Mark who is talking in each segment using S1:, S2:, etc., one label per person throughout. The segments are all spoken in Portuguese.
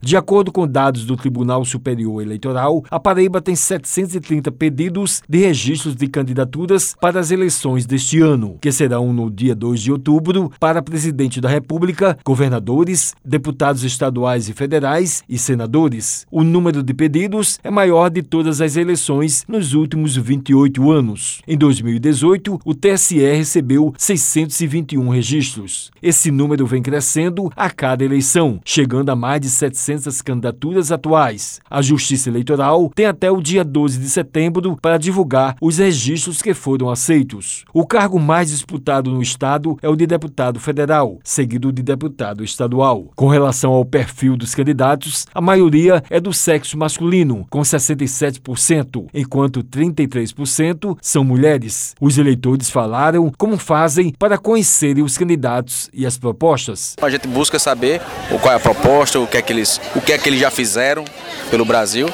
S1: De acordo com dados do Tribunal Superior Eleitoral, a Paraíba tem 730 pedidos de registros de candidaturas para as eleições deste ano, que serão no dia 2 de outubro para presidente da República, governadores, deputados estaduais e federais e senadores. O número de pedidos é maior de todas as eleições nos últimos 28 anos. Em 2018, o TSE recebeu 621 registros. Esse número vem crescendo a cada eleição, chegando a mais de 700 400 candidaturas atuais. A Justiça Eleitoral tem até o dia 12 de setembro para divulgar os registros que foram aceitos. O cargo mais disputado no Estado é o de deputado federal, seguido de deputado estadual. Com relação ao perfil dos candidatos, a maioria é do sexo masculino, com 67%, enquanto 33% são mulheres. Os eleitores falaram como fazem para conhecerem os candidatos e as propostas.
S2: A gente busca saber qual é a proposta, o que é que eles o que é que eles já fizeram pelo Brasil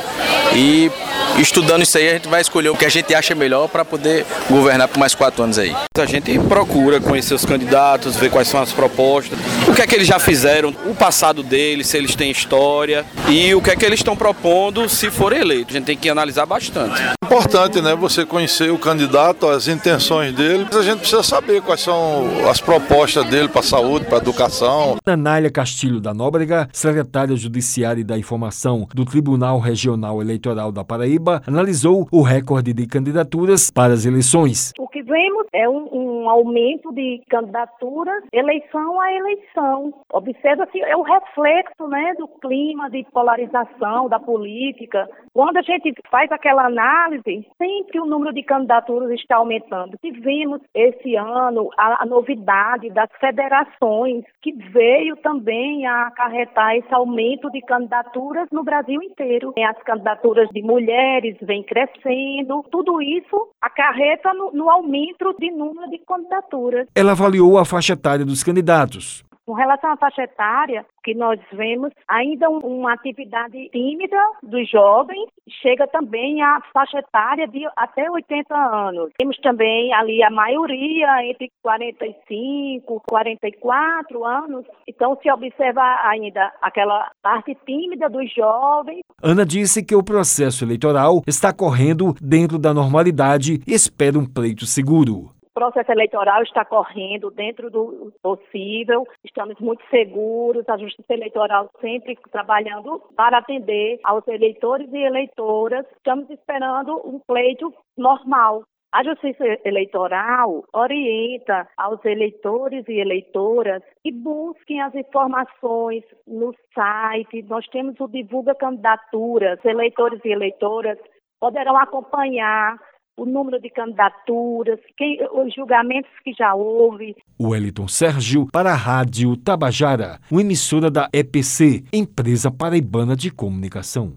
S2: e estudando isso aí a gente vai escolher o que a gente acha melhor para poder governar por mais quatro anos aí.
S3: A gente procura conhecer os candidatos, ver quais são as propostas, o que é que eles já fizeram, o passado deles, se eles têm história e o que é que eles estão propondo se forem eleitos. A gente tem que analisar bastante.
S4: Importante, né? Você conhecer o candidato, as intenções dele. A gente precisa saber quais são as propostas dele para a saúde, para a educação.
S1: Anália Castilho da Nóbrega, secretária judiciária e da informação do Tribunal Regional Eleitoral da Paraíba, analisou o recorde de candidaturas para as eleições.
S5: O vemos é um, um aumento de candidaturas, eleição a eleição. Observa-se, é o reflexo né, do clima de polarização da política. Quando a gente faz aquela análise, sempre o número de candidaturas está aumentando. Tivemos esse ano a, a novidade das federações, que veio também a acarretar esse aumento de candidaturas no Brasil inteiro. As candidaturas de mulheres vêm crescendo, tudo isso acarreta no, no aumento de número de candidaturas.
S1: Ela avaliou a faixa etária dos candidatos.
S5: Com relação à faixa etária, que nós vemos ainda uma atividade tímida dos jovens, chega também à faixa etária de até 80 anos. Temos também ali a maioria entre 45, 44 anos. Então se observa ainda aquela parte tímida dos jovens.
S1: Ana disse que o processo eleitoral está correndo dentro da normalidade e espera um pleito seguro
S5: processo eleitoral está correndo dentro do possível, estamos muito seguros, a Justiça Eleitoral sempre trabalhando para atender aos eleitores e eleitoras. Estamos esperando um pleito normal. A Justiça Eleitoral orienta aos eleitores e eleitoras que busquem as informações no site. Nós temos o Divulga Candidaturas. Eleitores e eleitoras poderão acompanhar o número de candidaturas, quem, os julgamentos que já houve.
S1: Wellington Sérgio para a Rádio Tabajara, uma emissora da EPC, Empresa Paraibana de Comunicação.